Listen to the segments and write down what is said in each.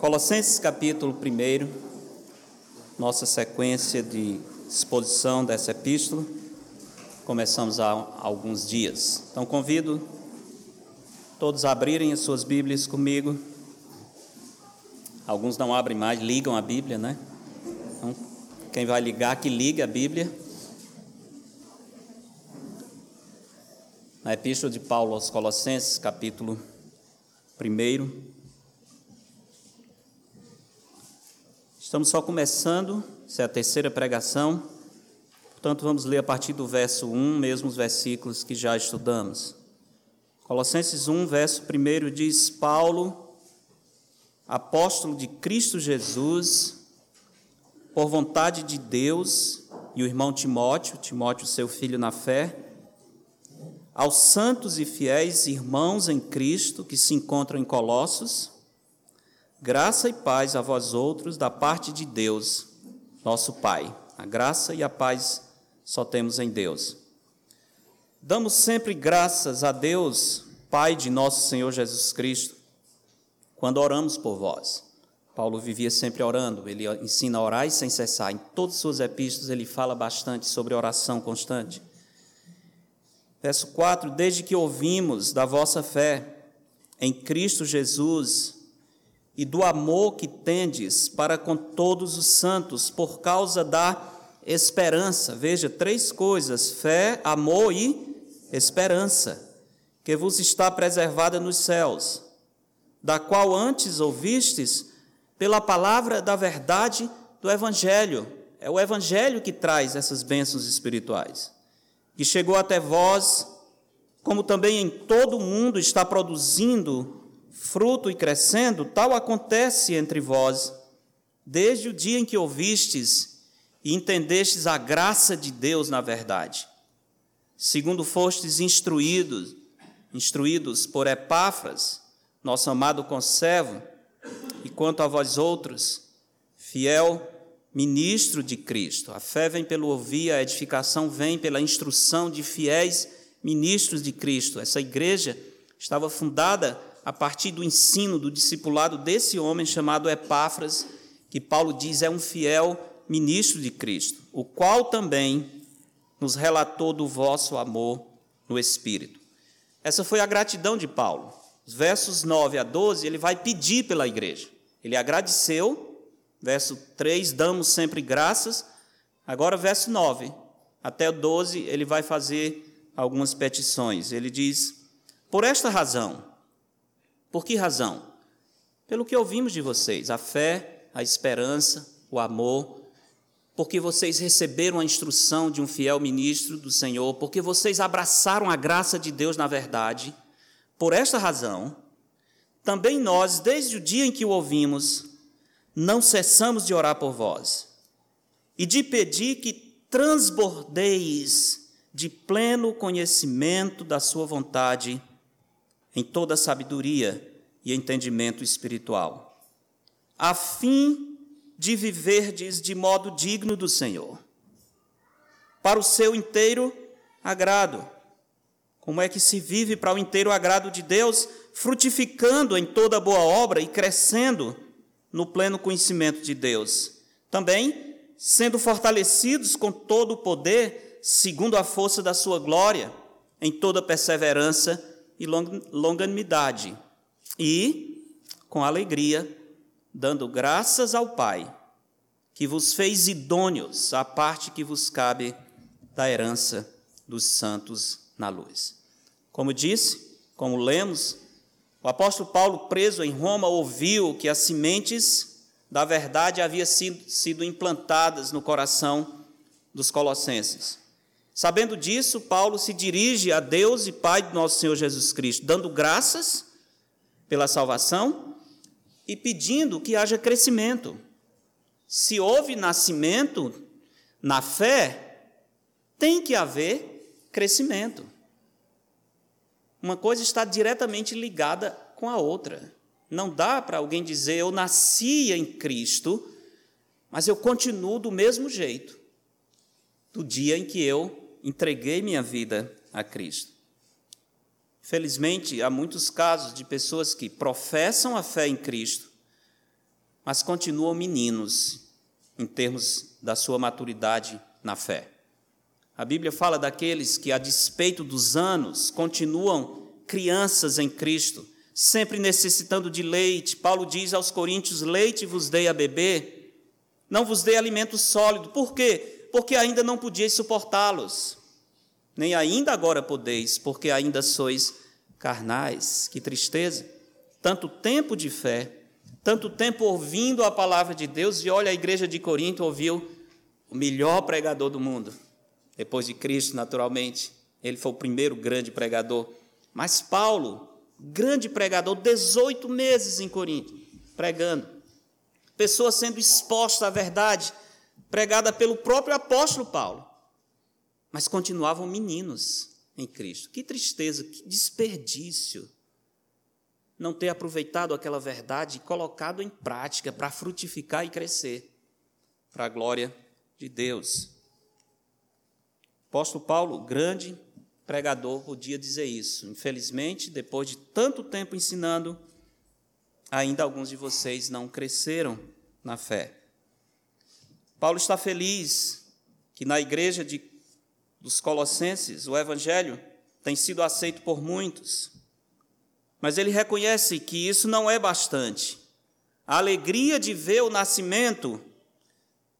Colossenses capítulo 1, nossa sequência de exposição dessa epístola, começamos há alguns dias. Então convido todos a abrirem as suas Bíblias comigo. Alguns não abrem mais, ligam a Bíblia, né? Então, quem vai ligar, que ligue a Bíblia. Na epístola de Paulo aos Colossenses, capítulo 1. Estamos só começando, essa é a terceira pregação, portanto, vamos ler a partir do verso 1, mesmo os versículos que já estudamos. Colossenses 1, verso 1 diz: Paulo, apóstolo de Cristo Jesus, por vontade de Deus, e o irmão Timóteo, Timóteo, seu filho na fé, aos santos e fiéis irmãos em Cristo que se encontram em Colossos, Graça e paz a vós outros da parte de Deus, nosso Pai. A graça e a paz só temos em Deus. Damos sempre graças a Deus, Pai de nosso Senhor Jesus Cristo, quando oramos por vós. Paulo vivia sempre orando, ele ensina a orar e sem cessar. Em todas as suas epístolas ele fala bastante sobre oração constante. Verso 4: Desde que ouvimos da vossa fé em Cristo Jesus, e do amor que tendes para com todos os santos, por causa da esperança. Veja, três coisas: fé, amor e esperança, que vos está preservada nos céus, da qual antes ouvistes pela palavra da verdade do Evangelho. É o Evangelho que traz essas bênçãos espirituais, que chegou até vós, como também em todo o mundo está produzindo fruto e crescendo, tal acontece entre vós, desde o dia em que ouvistes e entendestes a graça de Deus na verdade. Segundo fostes instruídos, instruídos por Epáfras, nosso amado conservo, e quanto a vós outros, fiel ministro de Cristo. A fé vem pelo ouvir, a edificação vem pela instrução de fiéis ministros de Cristo. Essa igreja estava fundada a partir do ensino, do discipulado desse homem chamado Epáfras, que Paulo diz é um fiel ministro de Cristo, o qual também nos relatou do vosso amor no Espírito. Essa foi a gratidão de Paulo. Os versos 9 a 12, ele vai pedir pela igreja. Ele agradeceu, verso 3, damos sempre graças. Agora, verso 9 até o 12, ele vai fazer algumas petições. Ele diz: Por esta razão, por que razão? Pelo que ouvimos de vocês, a fé, a esperança, o amor, porque vocês receberam a instrução de um fiel ministro do Senhor, porque vocês abraçaram a graça de Deus na verdade. Por esta razão, também nós, desde o dia em que o ouvimos, não cessamos de orar por vós e de pedir que transbordeis de pleno conhecimento da Sua vontade em toda sabedoria e entendimento espiritual, a fim de viverdes de modo digno do Senhor, para o seu inteiro agrado. Como é que se vive para o inteiro agrado de Deus? Frutificando em toda boa obra e crescendo no pleno conhecimento de Deus. Também sendo fortalecidos com todo o poder, segundo a força da sua glória, em toda perseverança e longanimidade, e, com alegria, dando graças ao Pai, que vos fez idôneos à parte que vos cabe da herança dos santos na luz. Como disse, como lemos, o apóstolo Paulo, preso em Roma, ouviu que as sementes da verdade haviam sido, implantadas no coração dos colossenses. Sabendo disso, Paulo se dirige a Deus e Pai de nosso Senhor Jesus Cristo, dando graças pela salvação e pedindo que haja crescimento. Se houve nascimento na fé, tem que haver crescimento. Uma coisa está diretamente ligada com a outra. Não dá para alguém dizer eu nasci em Cristo, mas eu continuo do mesmo jeito do dia em que eu entreguei minha vida a Cristo. Felizmente, há muitos casos de pessoas que professam a fé em Cristo, mas continuam meninos em termos da sua maturidade na fé. A Bíblia fala daqueles que, a despeito dos anos, continuam crianças em Cristo, sempre necessitando de leite. Paulo diz aos Coríntios: Leite vos dei a beber, não vos dei alimento sólido. Por quê? Porque ainda não podíeis suportá-los, nem ainda agora podeis, porque ainda sois carnais. Que tristeza! Tanto tempo de fé, tanto tempo ouvindo a palavra de Deus, e olha, a igreja de Corinto ouviu o melhor pregador do mundo depois de Cristo, naturalmente. Ele foi o primeiro grande pregador. Mas Paulo, grande pregador, 18 meses em Corinto, pregando. Pessoas sendo expostas à verdade, pregada pelo próprio apóstolo Paulo. Mas continuavam meninos em Cristo. Que tristeza, que desperdício não ter aproveitado aquela verdade e colocado em prática para frutificar e crescer para a glória de Deus. Apóstolo Paulo, grande pregador, podia dizer isso. Infelizmente, depois de tanto tempo ensinando, ainda alguns de vocês não cresceram na fé. Paulo está feliz que na igreja de, dos Colossenses o evangelho tem sido aceito por muitos, mas ele reconhece que isso não é bastante. A alegria de ver o nascimento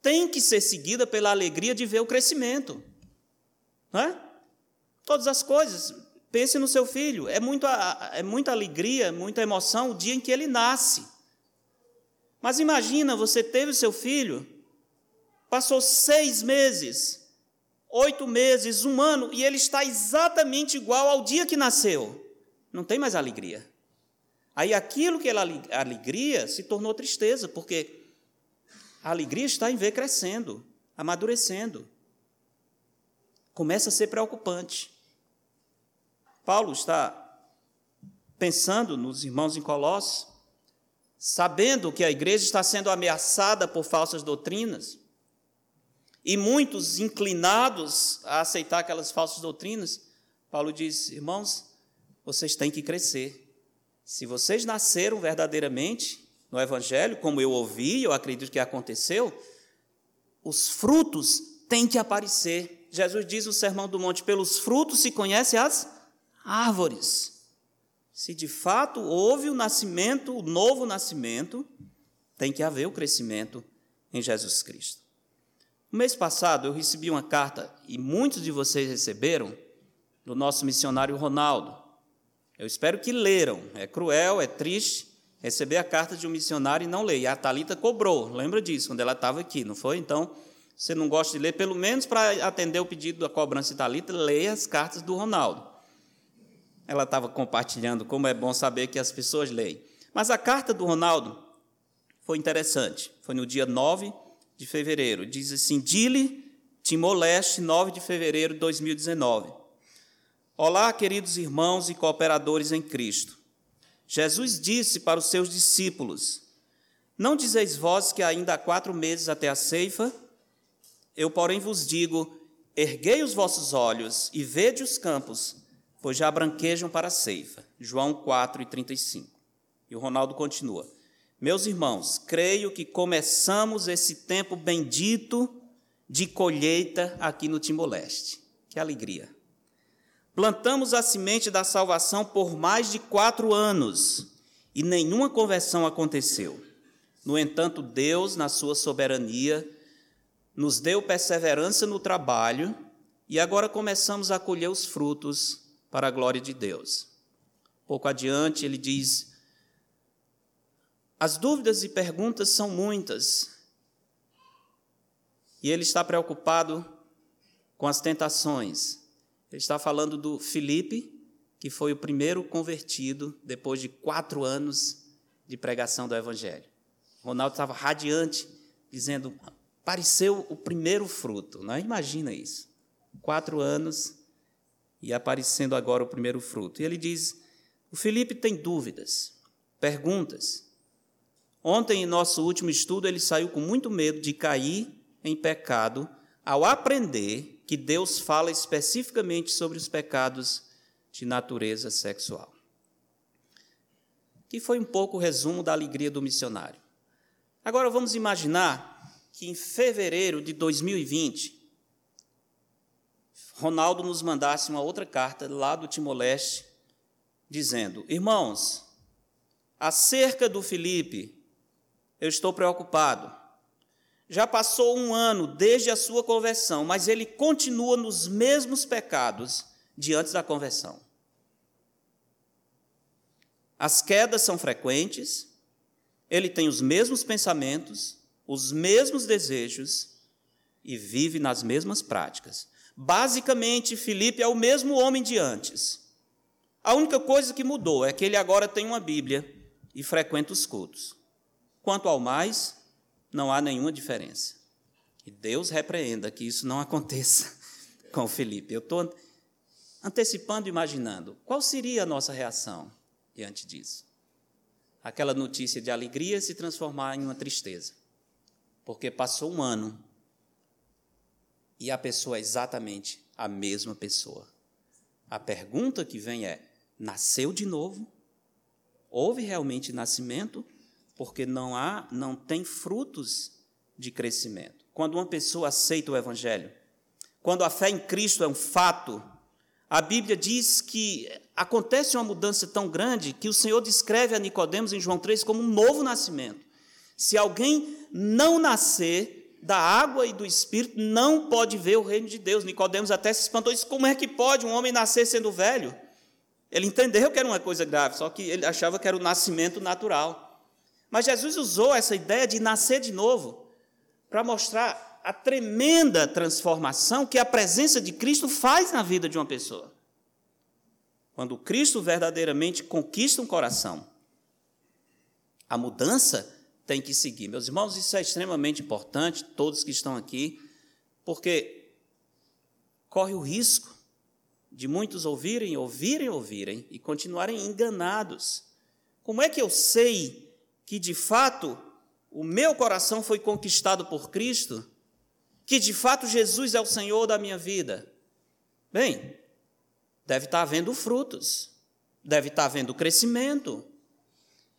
tem que ser seguida pela alegria de ver o crescimento. Não é? Todas as coisas. Pense no seu filho. É, muito, é muita alegria, muita emoção o dia em que ele nasce. Mas imagina, você teve o seu filho, passou seis meses, oito meses, um ano, e ele está exatamente igual ao dia que nasceu. Não tem mais alegria. Aí aquilo que era alegria se tornou tristeza, porque a alegria está em ver crescendo, amadurecendo começa a ser preocupante. Paulo está pensando nos irmãos em Colossos, sabendo que a igreja está sendo ameaçada por falsas doutrinas, e muitos inclinados a aceitar aquelas falsas doutrinas, Paulo diz: irmãos, vocês têm que crescer. Se vocês nasceram verdadeiramente no Evangelho, como eu ouvi, eu acredito que aconteceu, os frutos têm que aparecer. Jesus diz no Sermão do Monte: pelos frutos se conhece as árvores. Se de fato houve o nascimento, o novo nascimento, tem que haver o crescimento em Jesus Cristo. Mês passado eu recebi uma carta, e muitos de vocês receberam, do nosso missionário Ronaldo. Eu espero que leram. É cruel, é triste receber a carta de um missionário e não ler. E a Talita cobrou, lembra disso, quando ela estava aqui, não foi? Então, você não gosta de ler, pelo menos para atender o pedido da cobrança italita, leia as cartas do Ronaldo. Ela estava compartilhando como é bom saber que as pessoas leem. Mas a carta do Ronaldo foi interessante. Foi no dia 9 de fevereiro. Diz assim: Dile Timor-Leste, 9 de fevereiro de 2019. Olá, queridos irmãos e cooperadores em Cristo. Jesus disse para os seus discípulos: Não dizeis vós que ainda há quatro meses até a ceifa? Eu, porém, vos digo: erguei os vossos olhos e vede os campos, pois já branquejam para a ceifa. João 4 e 35. E o Ronaldo continua: Meus irmãos, creio que começamos esse tempo bendito de colheita aqui no Timor-Leste. Que alegria! Plantamos a semente da salvação por mais de quatro anos e nenhuma conversão aconteceu. No entanto, Deus, na sua soberania, nos deu perseverança no trabalho e agora começamos a colher os frutos para a glória de Deus. Pouco adiante, ele diz: As dúvidas e perguntas são muitas, e ele está preocupado com as tentações. Ele está falando do Filipe, que foi o primeiro convertido depois de quatro anos de pregação do Evangelho. Ronaldo estava radiante, dizendo: apareceu o primeiro fruto. Não é? Imagina isso. Quatro anos e aparecendo agora o primeiro fruto. E ele diz: o Felipe tem dúvidas, perguntas. Ontem, em nosso último estudo, ele saiu com muito medo de cair em pecado ao aprender que Deus fala especificamente sobre os pecados de natureza sexual. Que foi um pouco o resumo da alegria do missionário. Agora vamos imaginar que em fevereiro de 2020, Ronaldo nos mandasse uma outra carta lá do Timor-Leste, dizendo: Irmãos, acerca do Felipe, eu estou preocupado. Já passou um ano desde a sua conversão, mas ele continua nos mesmos pecados de antes da conversão. As quedas são frequentes, ele tem os mesmos pensamentos, os mesmos desejos e vive nas mesmas práticas. Basicamente, Felipe é o mesmo homem de antes. A única coisa que mudou é que ele agora tem uma Bíblia e frequenta os cultos. Quanto ao mais, não há nenhuma diferença. E Deus repreenda que isso não aconteça com Felipe. Eu estou antecipando, imaginando qual seria a nossa reação diante disso. Aquela notícia de alegria se transformar em uma tristeza, porque passou um ano e a pessoa é exatamente a mesma pessoa. A pergunta que vem é: nasceu de novo? Houve realmente nascimento? Porque não há, não tem frutos de crescimento. Quando uma pessoa aceita o evangelho, quando a fé em Cristo é um fato, a Bíblia diz que acontece uma mudança tão grande que o Senhor descreve a Nicodemos em João 3 como um novo nascimento. Se alguém não nascer da água e do espírito, não pode ver o reino de Deus. Nicodemos até se espantou, disse: "Como é que pode um homem nascer sendo velho?" Ele entendeu que era uma coisa grave, só que ele achava que era o nascimento natural. Mas Jesus usou essa ideia de nascer de novo para mostrar a tremenda transformação que a presença de Cristo faz na vida de uma pessoa. Quando Cristo verdadeiramente conquista um coração, a mudança tem que seguir. Meus irmãos, isso é extremamente importante, todos que estão aqui, porque corre o risco de muitos ouvirem, ouvirem, ouvirem e continuarem enganados. Como é que eu sei que de fato o meu coração foi conquistado por Cristo, que de fato Jesus é o Senhor da minha vida. Bem, deve estar havendo frutos, deve estar havendo crescimento.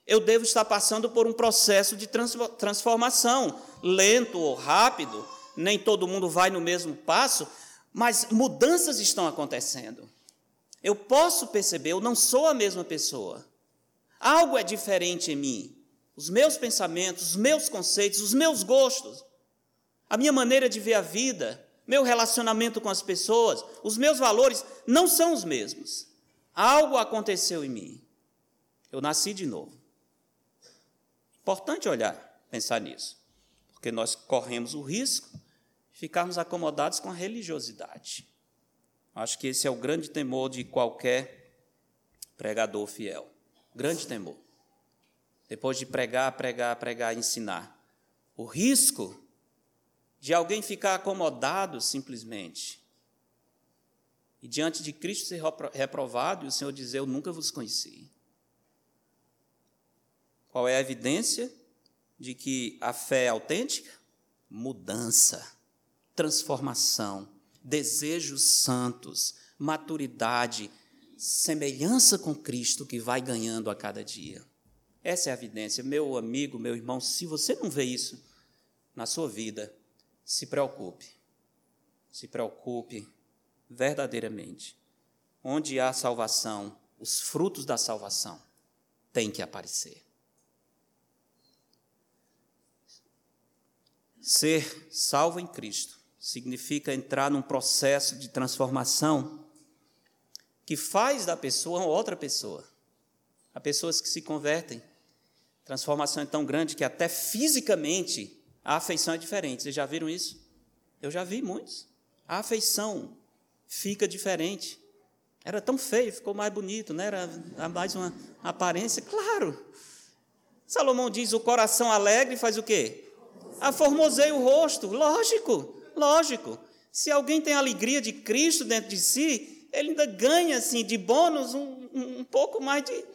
Eu devo estar passando por um processo de transformação, lento ou rápido, nem todo mundo vai no mesmo passo, mas mudanças estão acontecendo. Eu posso perceber, eu não sou a mesma pessoa. Algo é diferente em mim os meus pensamentos, os meus conceitos, os meus gostos, a minha maneira de ver a vida, meu relacionamento com as pessoas, os meus valores não são os mesmos. Algo aconteceu em mim. Eu nasci de novo. Importante olhar, pensar nisso, porque nós corremos o risco de ficarmos acomodados com a religiosidade. Acho que esse é o grande temor de qualquer pregador fiel. Grande temor depois de pregar, pregar, pregar, ensinar. O risco de alguém ficar acomodado simplesmente e diante de Cristo ser reprovado e o Senhor dizer: Eu nunca vos conheci. Qual é a evidência de que a fé é autêntica? Mudança, transformação, desejos santos, maturidade, semelhança com Cristo que vai ganhando a cada dia. Essa é a evidência. Meu amigo, meu irmão, se você não vê isso na sua vida, se preocupe. Se preocupe verdadeiramente. Onde há salvação, os frutos da salvação têm que aparecer. Ser salvo em Cristo significa entrar num processo de transformação que faz da pessoa outra pessoa. Há pessoas que se convertem transformação é tão grande que até fisicamente a afeição é diferente. Vocês já viram isso? Eu já vi muitos. A afeição fica diferente. Era tão feio, ficou mais bonito, né? Era mais uma aparência, claro. Salomão diz: o coração alegre faz o quê? Aformoseia o rosto. Lógico, lógico. Se alguém tem a alegria de Cristo dentro de si, ele ainda ganha assim de bônus um, um, um pouco mais de,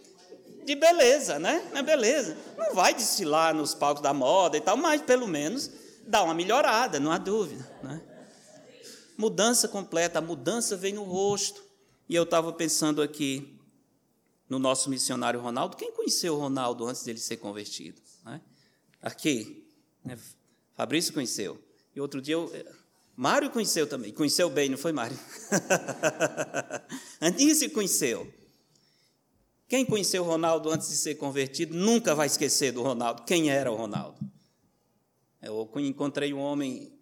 de beleza, né? É beleza. Não vai desfilar nos palcos da moda e tal, mas pelo menos dá uma melhorada, não há dúvida. Né? Mudança completa, a mudança vem no rosto. E eu estava pensando aqui no nosso missionário Ronaldo. Quem conheceu o Ronaldo antes dele ser convertido? Né? aqui. Né? Fabrício conheceu. E outro dia eu, Mário conheceu também. Conheceu bem, não foi, Mário? Anísio conheceu. Quem conheceu o Ronaldo antes de ser convertido nunca vai esquecer do Ronaldo. Quem era o Ronaldo? Eu encontrei um homem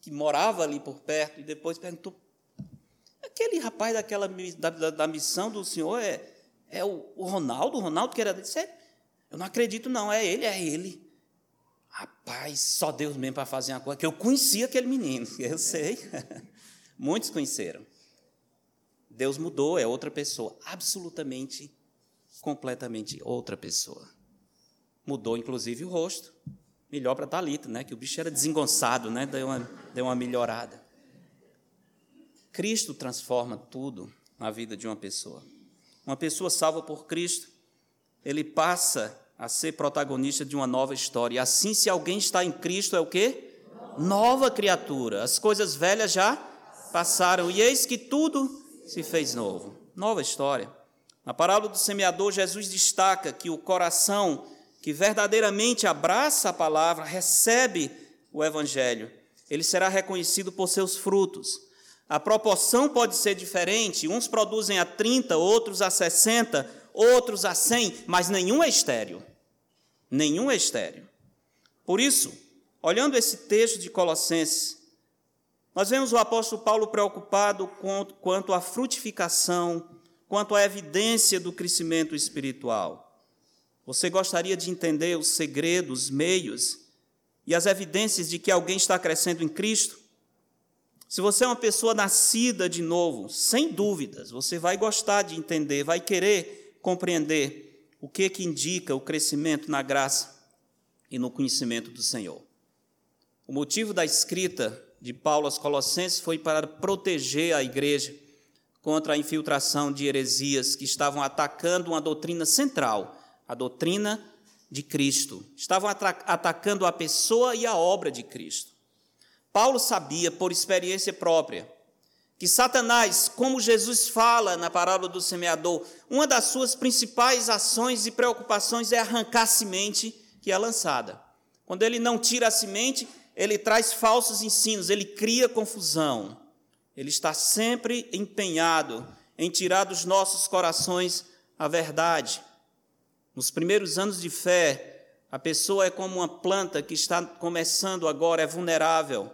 que morava ali por perto e depois perguntou: aquele rapaz daquela, da, da, missão do senhor é, é o, o Ronaldo? O Ronaldo que era dele? Eu não acredito, não, é ele, é ele. Rapaz, só Deus mesmo para fazer uma coisa. Que eu conhecia aquele menino, eu sei. Muitos conheceram. Deus mudou, é outra pessoa, absolutamente completamente outra pessoa. Mudou, inclusive, o rosto. Melhor para Talita, né? Que o bicho era desengonçado, né? Deu uma, deu uma melhorada. Cristo transforma tudo na vida de uma pessoa. Uma pessoa salva por Cristo, ele passa a ser protagonista de uma nova história. E assim, se alguém está em Cristo, é o quê? Nova criatura. As coisas velhas já passaram, e eis que tudo se fez novo. Nova história. Na parábola do semeador, Jesus destaca que o coração que verdadeiramente abraça a palavra, recebe o evangelho, ele será reconhecido por seus frutos. A proporção pode ser diferente, uns produzem a 30, outros a 60, outros a 100, mas nenhum é estéreo. Nenhum é estéreo. Por isso, olhando esse texto de Colossenses, nós vemos o apóstolo Paulo preocupado quanto à frutificação quanto à evidência do crescimento espiritual. Você gostaria de entender os segredos, meios e as evidências de que alguém está crescendo em Cristo? Se você é uma pessoa nascida de novo, sem dúvidas, você vai gostar de entender, vai querer compreender o que que indica o crescimento na graça e no conhecimento do Senhor. O motivo da escrita de Paulo aos Colossenses foi para proteger a igreja contra a infiltração de heresias que estavam atacando uma doutrina central, a doutrina de Cristo. Estavam atacando a pessoa e a obra de Cristo. Paulo sabia, por experiência própria, que Satanás, como Jesus fala na parábola do semeador, uma das suas principais ações e preocupações é arrancar a semente que é lançada. Quando ele não tira a semente, ele traz falsos ensinos, ele cria confusão. Ele está sempre empenhado em tirar dos nossos corações a verdade. Nos primeiros anos de fé, a pessoa é como uma planta que está começando agora, é vulnerável.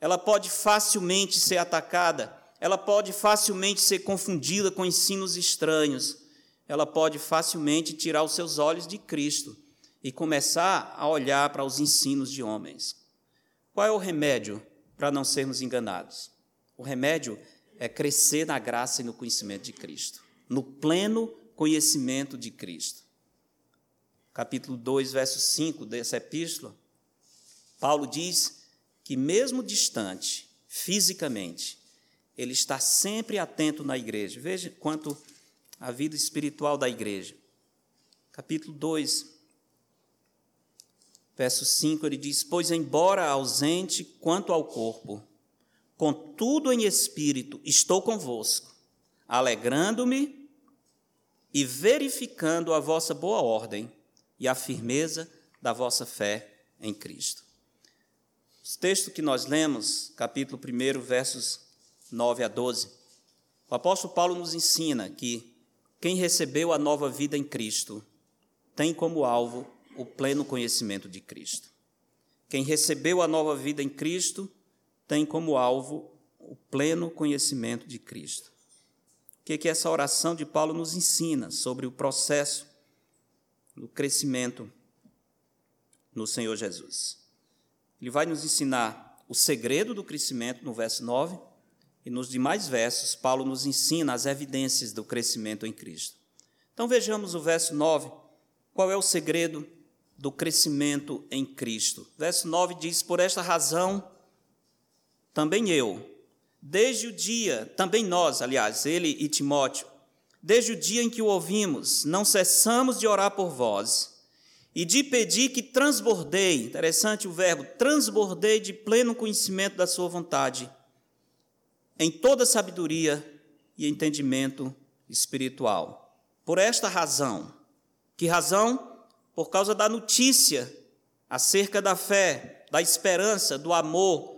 Ela pode facilmente ser atacada, ela pode facilmente ser confundida com ensinos estranhos, ela pode facilmente tirar os seus olhos de Cristo e começar a olhar para os ensinos de homens. Qual é o remédio para não sermos enganados? O remédio é crescer na graça e no conhecimento de Cristo, no pleno conhecimento de Cristo. Capítulo 2, verso 5 dessa epístola, Paulo diz que, mesmo distante, fisicamente, ele está sempre atento na igreja. Veja quanto a vida espiritual da igreja. Capítulo 2, verso 5, ele diz: Pois, embora ausente quanto ao corpo, Contudo, em espírito, estou convosco, alegrando-me e verificando a vossa boa ordem e a firmeza da vossa fé em Cristo. Os textos que nós lemos, capítulo 1, versos 9 a 12, o apóstolo Paulo nos ensina que quem recebeu a nova vida em Cristo tem como alvo o pleno conhecimento de Cristo. Quem recebeu a nova vida em Cristo tem como alvo o pleno conhecimento de Cristo. O que, é que essa oração de Paulo nos ensina sobre o processo do crescimento no Senhor Jesus? Ele vai nos ensinar o segredo do crescimento no verso 9, e nos demais versos, Paulo nos ensina as evidências do crescimento em Cristo. Então vejamos o verso 9. Qual é o segredo do crescimento em Cristo? Verso 9 diz: Por esta razão também eu, desde o dia, também nós, aliás, ele e Timóteo, desde o dia em que o ouvimos, não cessamos de orar por vós e de pedir que transbordei, interessante o verbo, transbordei de pleno conhecimento da Sua vontade, em toda sabedoria e entendimento espiritual. Por esta razão, que razão? Por causa da notícia acerca da fé, da esperança, do amor,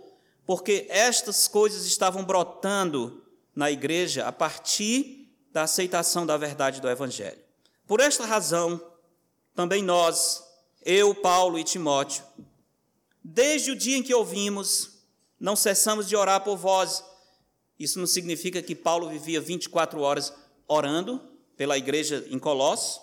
porque estas coisas estavam brotando na igreja a partir da aceitação da verdade do Evangelho. Por esta razão, também nós, eu, Paulo e Timóteo, desde o dia em que ouvimos, não cessamos de orar por vós. Isso não significa que Paulo vivia 24 horas orando pela igreja em Colossos,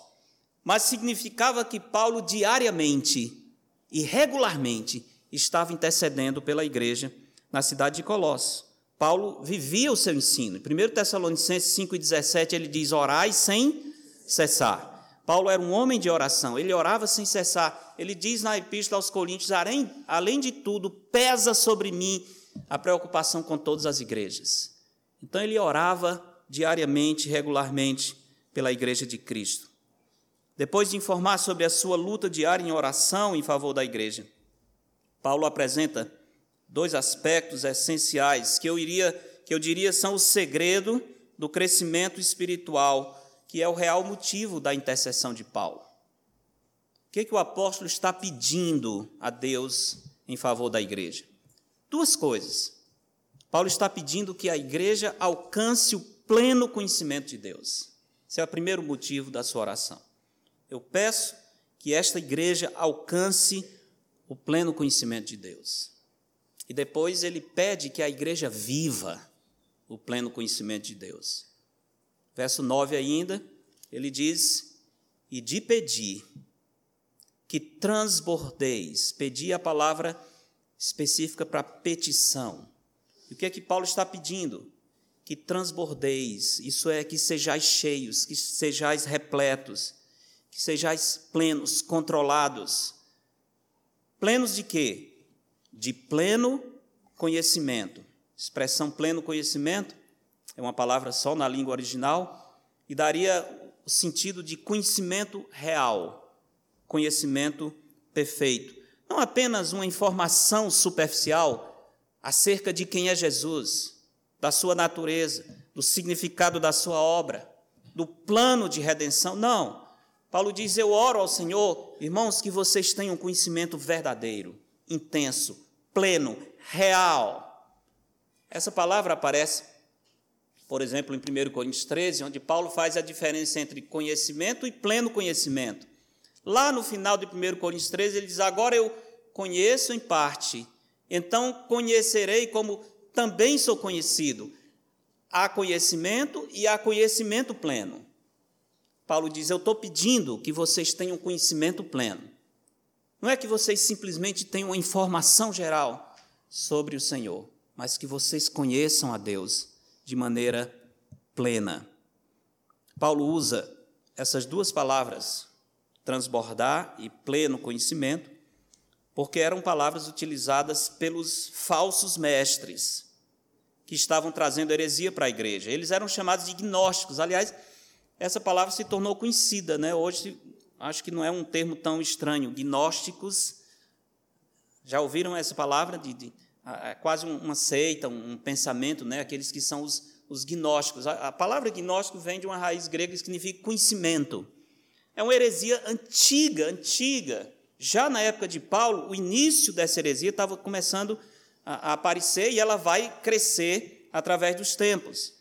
mas significava que Paulo diariamente e regularmente estava intercedendo pela igreja na cidade de Colossos. Paulo vivia o seu ensino. Em 1 Tessalonicenses 5,17 ele diz: Orai sem cessar. Paulo era um homem de oração, ele orava sem cessar. Ele diz na Epístola aos Coríntios: além, além de tudo, pesa sobre mim a preocupação com todas as igrejas. Então ele orava diariamente, regularmente, pela igreja de Cristo. Depois de informar sobre a sua luta diária em oração em favor da igreja, Paulo apresenta dois aspectos essenciais que eu iria que eu diria são o segredo do crescimento espiritual, que é o real motivo da intercessão de Paulo. O que, que o apóstolo está pedindo a Deus em favor da igreja? Duas coisas. Paulo está pedindo que a igreja alcance o pleno conhecimento de Deus. Esse é o primeiro motivo da sua oração. Eu peço que esta igreja alcance o pleno conhecimento de Deus. E depois ele pede que a igreja viva o pleno conhecimento de Deus. Verso 9 ainda, ele diz: E de pedir que transbordeis, pedir a palavra específica para petição. E o que é que Paulo está pedindo? Que transbordeis, isso é, que sejais cheios, que sejais repletos, que sejais plenos, controlados. Plenos de quê? De pleno conhecimento. Expressão pleno conhecimento é uma palavra só na língua original e daria o sentido de conhecimento real, conhecimento perfeito. Não apenas uma informação superficial acerca de quem é Jesus, da sua natureza, do significado da sua obra, do plano de redenção. Não. Paulo diz: Eu oro ao Senhor, irmãos, que vocês tenham conhecimento verdadeiro, intenso, pleno, real. Essa palavra aparece, por exemplo, em 1 Coríntios 13, onde Paulo faz a diferença entre conhecimento e pleno conhecimento. Lá no final de 1 Coríntios 13, ele diz: Agora eu conheço em parte, então conhecerei como também sou conhecido. Há conhecimento e há conhecimento pleno. Paulo diz: Eu estou pedindo que vocês tenham conhecimento pleno. Não é que vocês simplesmente tenham uma informação geral sobre o Senhor, mas que vocês conheçam a Deus de maneira plena. Paulo usa essas duas palavras, transbordar e pleno conhecimento, porque eram palavras utilizadas pelos falsos mestres que estavam trazendo heresia para a igreja. Eles eram chamados de gnósticos. Aliás, essa palavra se tornou conhecida, né? Hoje acho que não é um termo tão estranho. Gnósticos, já ouviram essa palavra? De, de é quase uma seita, um pensamento, né? aqueles que são os, os gnósticos. A, a palavra gnóstico vem de uma raiz grega que significa conhecimento. É uma heresia antiga, antiga. Já na época de Paulo, o início dessa heresia estava começando a, a aparecer e ela vai crescer através dos tempos.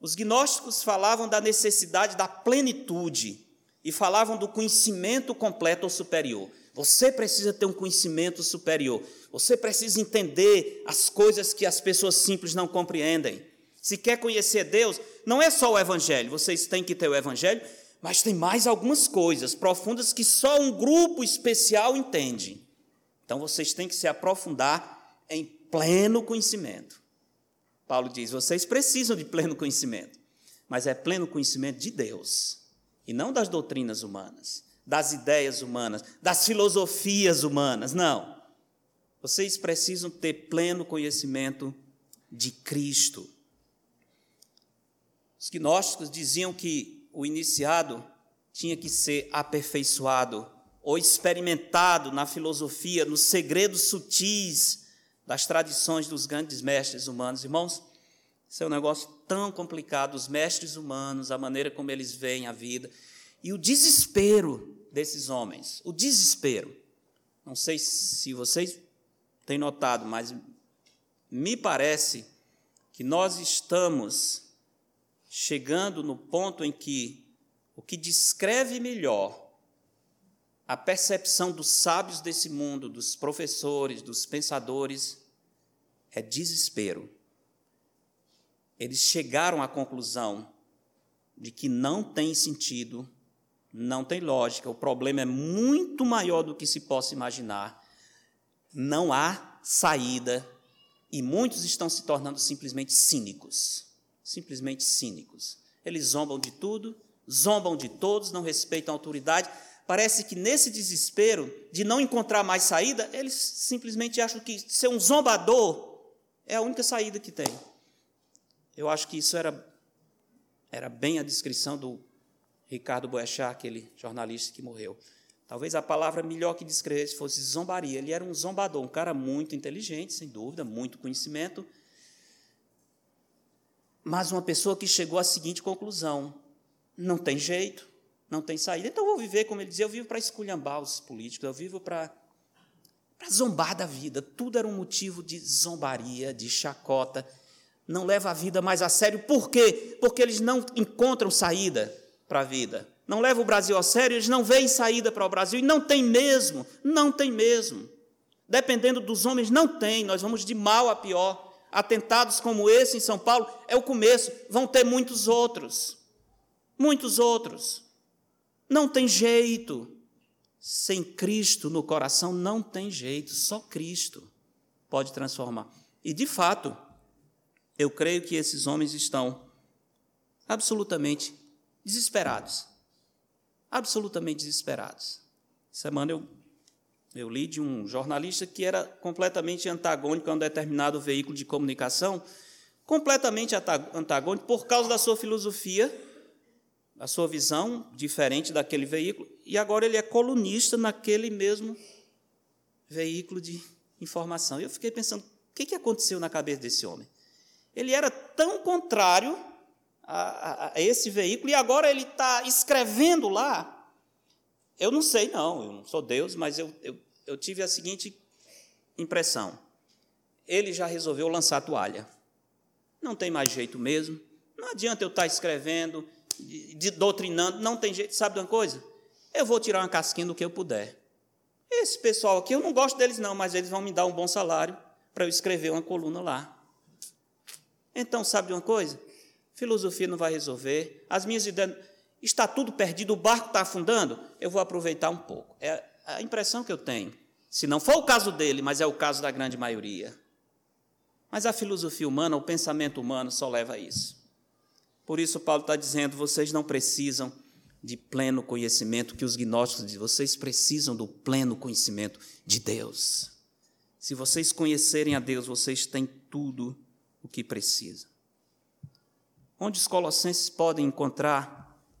Os gnósticos falavam da necessidade da plenitude, e falavam do conhecimento completo ou superior. Você precisa ter um conhecimento superior. Você precisa entender as coisas que as pessoas simples não compreendem. Se quer conhecer Deus, não é só o Evangelho, vocês têm que ter o Evangelho, mas tem mais algumas coisas profundas que só um grupo especial entende. Então vocês têm que se aprofundar em pleno conhecimento. Paulo diz: vocês precisam de pleno conhecimento, mas é pleno conhecimento de Deus e não das doutrinas humanas, das ideias humanas, das filosofias humanas. Não. Vocês precisam ter pleno conhecimento de Cristo. Os gnósticos diziam que o iniciado tinha que ser aperfeiçoado ou experimentado na filosofia, nos segredos sutis das tradições dos grandes mestres humanos. Irmãos, isso é um negócio tão complicado, os mestres humanos, a maneira como eles veem a vida e o desespero desses homens, o desespero. não sei se vocês têm notado, mas me parece que nós estamos chegando no ponto em que o que descreve melhor a percepção dos sábios desse mundo, dos professores, dos pensadores, é desespero. Eles chegaram à conclusão de que não tem sentido, não tem lógica, o problema é muito maior do que se possa imaginar, não há saída e muitos estão se tornando simplesmente cínicos simplesmente cínicos. Eles zombam de tudo, zombam de todos, não respeitam a autoridade. Parece que nesse desespero de não encontrar mais saída, eles simplesmente acham que ser um zombador é a única saída que tem. Eu acho que isso era, era bem a descrição do Ricardo Boechat, aquele jornalista que morreu. Talvez a palavra melhor que descrevesse fosse zombaria. Ele era um zombador, um cara muito inteligente, sem dúvida, muito conhecimento, mas uma pessoa que chegou à seguinte conclusão: não tem jeito, não tem saída. Então eu vou viver, como ele dizia, eu vivo para esculhambar os políticos, eu vivo para, para zombar da vida. Tudo era um motivo de zombaria, de chacota. Não leva a vida mais a sério. Por quê? Porque eles não encontram saída para a vida. Não levam o Brasil a sério, eles não veem saída para o Brasil. E não tem mesmo, não tem mesmo. Dependendo dos homens, não tem. Nós vamos de mal a pior atentados como esse em São Paulo é o começo, vão ter muitos outros. Muitos outros. Não tem jeito. Sem Cristo no coração não tem jeito, só Cristo pode transformar. E de fato, eu creio que esses homens estão absolutamente desesperados. Absolutamente desesperados. Semana eu eu li de um jornalista que era completamente antagônico a um determinado veículo de comunicação, completamente antagônico por causa da sua filosofia, a sua visão diferente daquele veículo, e agora ele é colunista naquele mesmo veículo de informação. E eu fiquei pensando, o que aconteceu na cabeça desse homem? Ele era tão contrário a, a, a esse veículo, e agora ele está escrevendo lá eu não sei, não, eu não sou Deus, mas eu, eu, eu tive a seguinte impressão. Ele já resolveu lançar a toalha. Não tem mais jeito mesmo. Não adianta eu estar escrevendo, de, de, doutrinando, não tem jeito. Sabe de uma coisa? Eu vou tirar uma casquinha do que eu puder. Esse pessoal aqui, eu não gosto deles, não, mas eles vão me dar um bom salário para eu escrever uma coluna lá. Então, sabe de uma coisa? Filosofia não vai resolver. As minhas ideias está tudo perdido, o barco está afundando, eu vou aproveitar um pouco. É a impressão que eu tenho. Se não for o caso dele, mas é o caso da grande maioria. Mas a filosofia humana, o pensamento humano só leva a isso. Por isso, Paulo está dizendo: vocês não precisam de pleno conhecimento, que os gnósticos dizem, vocês precisam do pleno conhecimento de Deus. Se vocês conhecerem a Deus, vocês têm tudo o que precisam. Onde os colossenses podem encontrar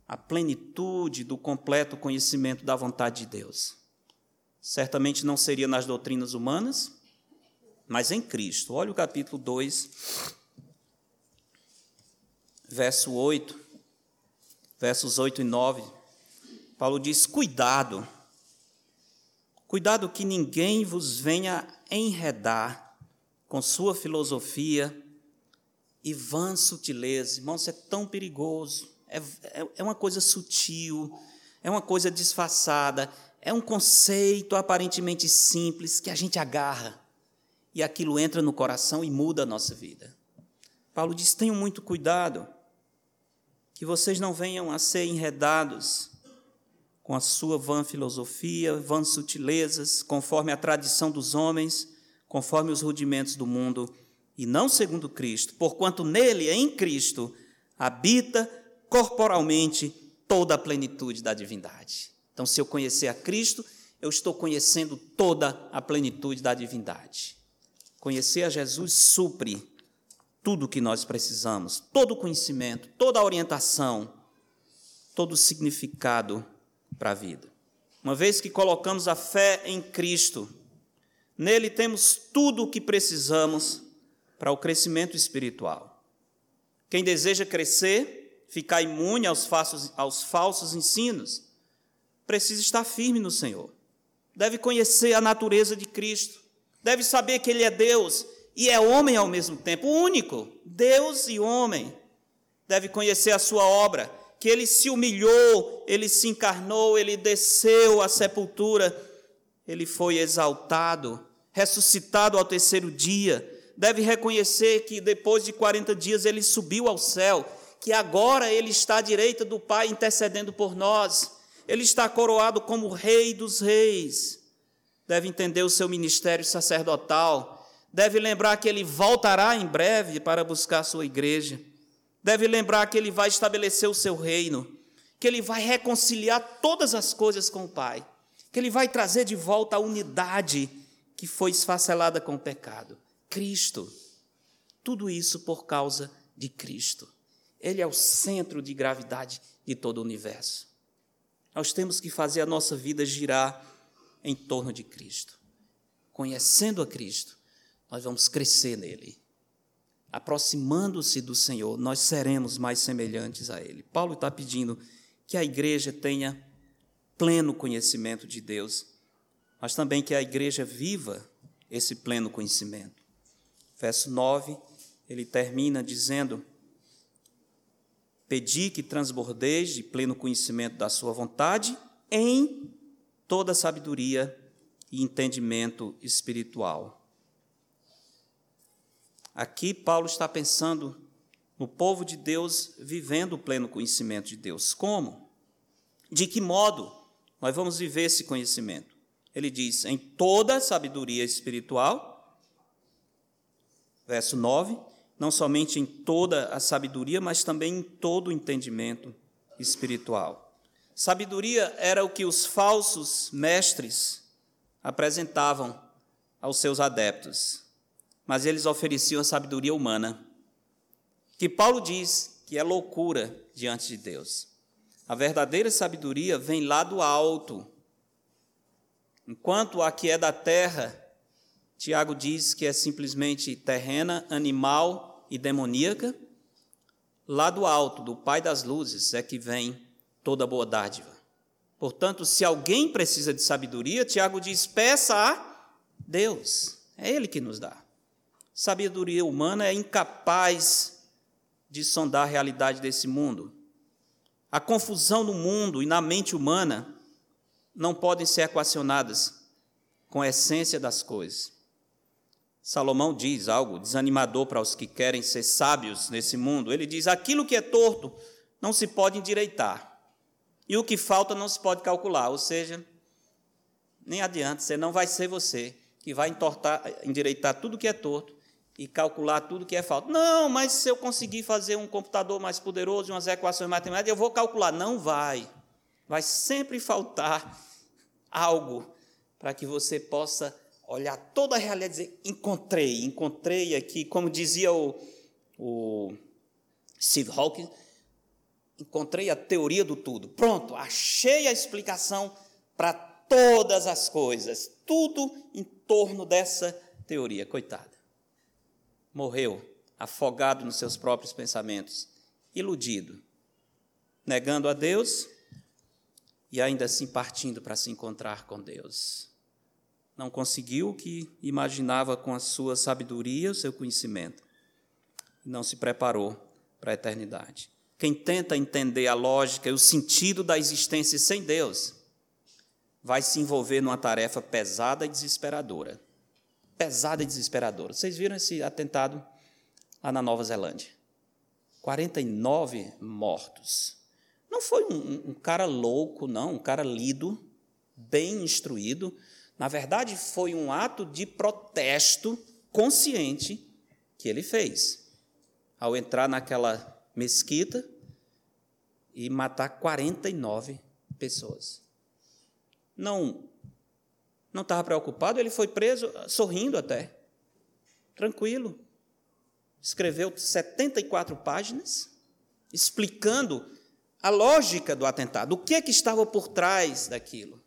a plenitude do completo conhecimento da vontade de Deus. Certamente não seria nas doutrinas humanas, mas em Cristo. Olha o capítulo 2, verso 8, versos 8 e 9. Paulo diz: Cuidado, cuidado que ninguém vos venha enredar com sua filosofia e vã sutileza. Irmão, isso é tão perigoso é, é, é uma coisa sutil, é uma coisa disfarçada, é um conceito aparentemente simples que a gente agarra e aquilo entra no coração e muda a nossa vida. Paulo diz: tenham muito cuidado, que vocês não venham a ser enredados com a sua vã filosofia, vãs sutilezas, conforme a tradição dos homens, conforme os rudimentos do mundo, e não segundo Cristo, porquanto nele, em Cristo, habita corporalmente toda a plenitude da divindade. Então, se eu conhecer a Cristo, eu estou conhecendo toda a plenitude da divindade. Conhecer a Jesus supre tudo o que nós precisamos, todo o conhecimento, toda a orientação, todo o significado para a vida. Uma vez que colocamos a fé em Cristo, nele temos tudo o que precisamos para o crescimento espiritual. Quem deseja crescer, ficar imune aos falsos, aos falsos ensinos, precisa estar firme no Senhor. deve conhecer a natureza de Cristo, deve saber que Ele é Deus e é homem ao mesmo tempo, único, Deus e homem. Deve conhecer a sua obra, que Ele se humilhou, Ele se encarnou, Ele desceu à sepultura, Ele foi exaltado, ressuscitado ao terceiro dia. Deve reconhecer que depois de 40 dias Ele subiu ao céu, que agora Ele está à direita do Pai intercedendo por nós. Ele está coroado como Rei dos Reis. Deve entender o seu ministério sacerdotal Deve lembrar que ele voltará em breve para buscar sua igreja. Deve lembrar que ele vai estabelecer o seu reino, que ele vai reconciliar todas as coisas com o Pai, que ele vai trazer de volta a unidade que foi esfacelada com o pecado. Cristo. Tudo isso por causa de Cristo. Ele é o centro de gravidade de todo o universo. Nós temos que fazer a nossa vida girar em torno de Cristo. Conhecendo a Cristo, nós vamos crescer nele. Aproximando-se do Senhor, nós seremos mais semelhantes a Ele. Paulo está pedindo que a igreja tenha pleno conhecimento de Deus, mas também que a igreja viva esse pleno conhecimento. Verso 9, ele termina dizendo: Pedi que transbordeis de pleno conhecimento da Sua vontade em toda sabedoria e entendimento espiritual Aqui Paulo está pensando no povo de Deus vivendo o pleno conhecimento de Deus. Como? De que modo nós vamos viver esse conhecimento? Ele diz: em toda sabedoria espiritual, verso 9, não somente em toda a sabedoria, mas também em todo o entendimento espiritual. Sabedoria era o que os falsos mestres apresentavam aos seus adeptos mas eles ofereciam a sabedoria humana, que Paulo diz que é loucura diante de Deus. A verdadeira sabedoria vem lá do alto. Enquanto a que é da terra, Tiago diz que é simplesmente terrena, animal e demoníaca, lá do alto, do Pai das luzes, é que vem toda boa dádiva. Portanto, se alguém precisa de sabedoria, Tiago diz: peça a Deus, é Ele que nos dá. Sabedoria humana é incapaz de sondar a realidade desse mundo. A confusão no mundo e na mente humana não podem ser equacionadas com a essência das coisas. Salomão diz algo desanimador para os que querem ser sábios nesse mundo. Ele diz: aquilo que é torto não se pode endireitar, e o que falta não se pode calcular. Ou seja, nem adianta, você não vai ser você que vai entortar, endireitar tudo que é torto e calcular tudo que é falta. Não, mas se eu conseguir fazer um computador mais poderoso, umas equações matemáticas, eu vou calcular. Não vai. Vai sempre faltar algo para que você possa olhar toda a realidade e dizer: encontrei, encontrei aqui, como dizia o, o Steve Hawking, encontrei a teoria do tudo. Pronto, achei a explicação para todas as coisas, tudo em torno dessa teoria. Coitada morreu afogado nos seus próprios pensamentos, iludido, negando a Deus e ainda assim partindo para se encontrar com Deus. Não conseguiu o que imaginava com a sua sabedoria, o seu conhecimento. Não se preparou para a eternidade. Quem tenta entender a lógica e o sentido da existência sem Deus vai se envolver numa tarefa pesada e desesperadora pesada e desesperadora. Vocês viram esse atentado lá na Nova Zelândia? 49 mortos. Não foi um, um cara louco, não, um cara lido, bem instruído. Na verdade, foi um ato de protesto consciente que ele fez. Ao entrar naquela mesquita e matar 49 pessoas. Não não estava preocupado, ele foi preso sorrindo até, tranquilo. Escreveu 74 páginas explicando a lógica do atentado, o que é que estava por trás daquilo.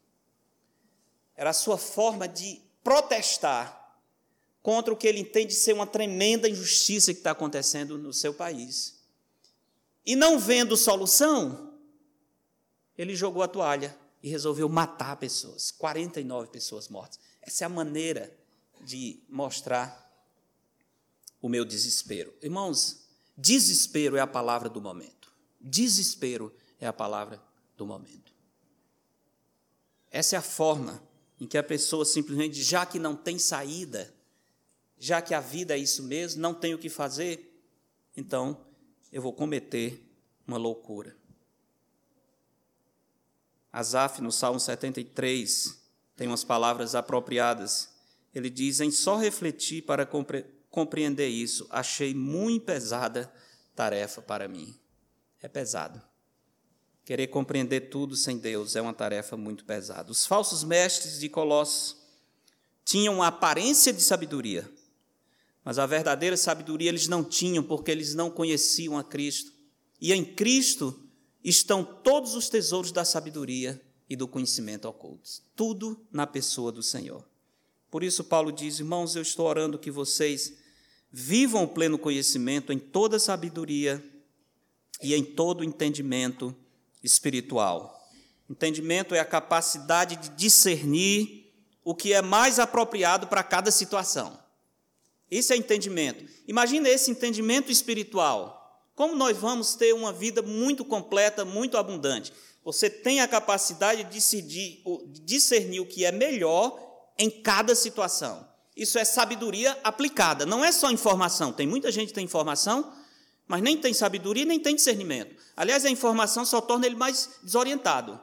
Era a sua forma de protestar contra o que ele entende ser uma tremenda injustiça que está acontecendo no seu país. E não vendo solução, ele jogou a toalha e resolveu matar pessoas 49 pessoas mortas. Essa é a maneira de mostrar o meu desespero. Irmãos, desespero é a palavra do momento. Desespero é a palavra do momento. Essa é a forma em que a pessoa simplesmente, já que não tem saída, já que a vida é isso mesmo, não tem o que fazer, então eu vou cometer uma loucura. Asaf, no Salmo 73, tem umas palavras apropriadas. Ele diz: Em só refletir para compre compreender isso, achei muito pesada tarefa para mim. É pesado. Querer compreender tudo sem Deus é uma tarefa muito pesada. Os falsos mestres de Colossos tinham a aparência de sabedoria, mas a verdadeira sabedoria eles não tinham, porque eles não conheciam a Cristo. E em Cristo estão todos os tesouros da sabedoria e do conhecimento ocultos. Tudo na pessoa do Senhor. Por isso, Paulo diz: Irmãos, eu estou orando que vocês vivam o pleno conhecimento em toda sabedoria e em todo entendimento espiritual. Entendimento é a capacidade de discernir o que é mais apropriado para cada situação. Esse é entendimento. Imagina esse entendimento espiritual. Como nós vamos ter uma vida muito completa, muito abundante? Você tem a capacidade de decidir, de discernir o que é melhor em cada situação. Isso é sabedoria aplicada, não é só informação. Tem muita gente que tem informação, mas nem tem sabedoria nem tem discernimento. Aliás, a informação só torna ele mais desorientado.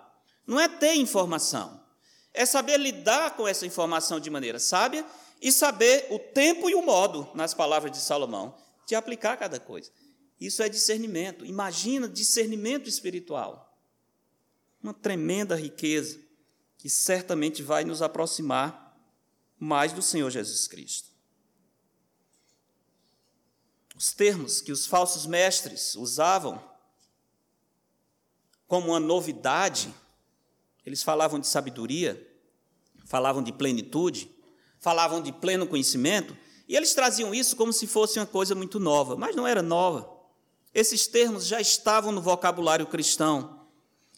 Não é ter informação, é saber lidar com essa informação de maneira sábia e saber o tempo e o modo, nas palavras de Salomão, de aplicar cada coisa. Isso é discernimento. Imagina discernimento espiritual. Uma tremenda riqueza que certamente vai nos aproximar mais do Senhor Jesus Cristo. Os termos que os falsos mestres usavam como uma novidade, eles falavam de sabedoria, falavam de plenitude, falavam de pleno conhecimento, e eles traziam isso como se fosse uma coisa muito nova, mas não era nova. Esses termos já estavam no vocabulário cristão.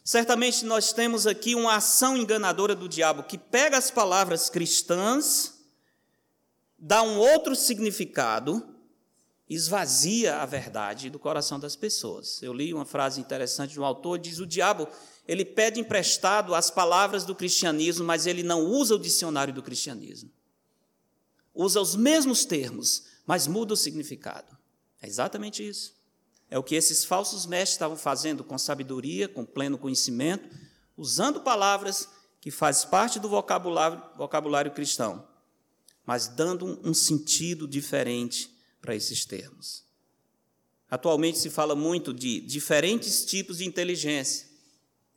Certamente nós temos aqui uma ação enganadora do diabo que pega as palavras cristãs, dá um outro significado, esvazia a verdade do coração das pessoas. Eu li uma frase interessante de um autor, diz: "O diabo, ele pede emprestado as palavras do cristianismo, mas ele não usa o dicionário do cristianismo usa os mesmos termos, mas muda o significado. É exatamente isso. É o que esses falsos mestres estavam fazendo com sabedoria, com pleno conhecimento, usando palavras que fazem parte do vocabulário, vocabulário cristão, mas dando um, um sentido diferente para esses termos. Atualmente se fala muito de diferentes tipos de inteligência.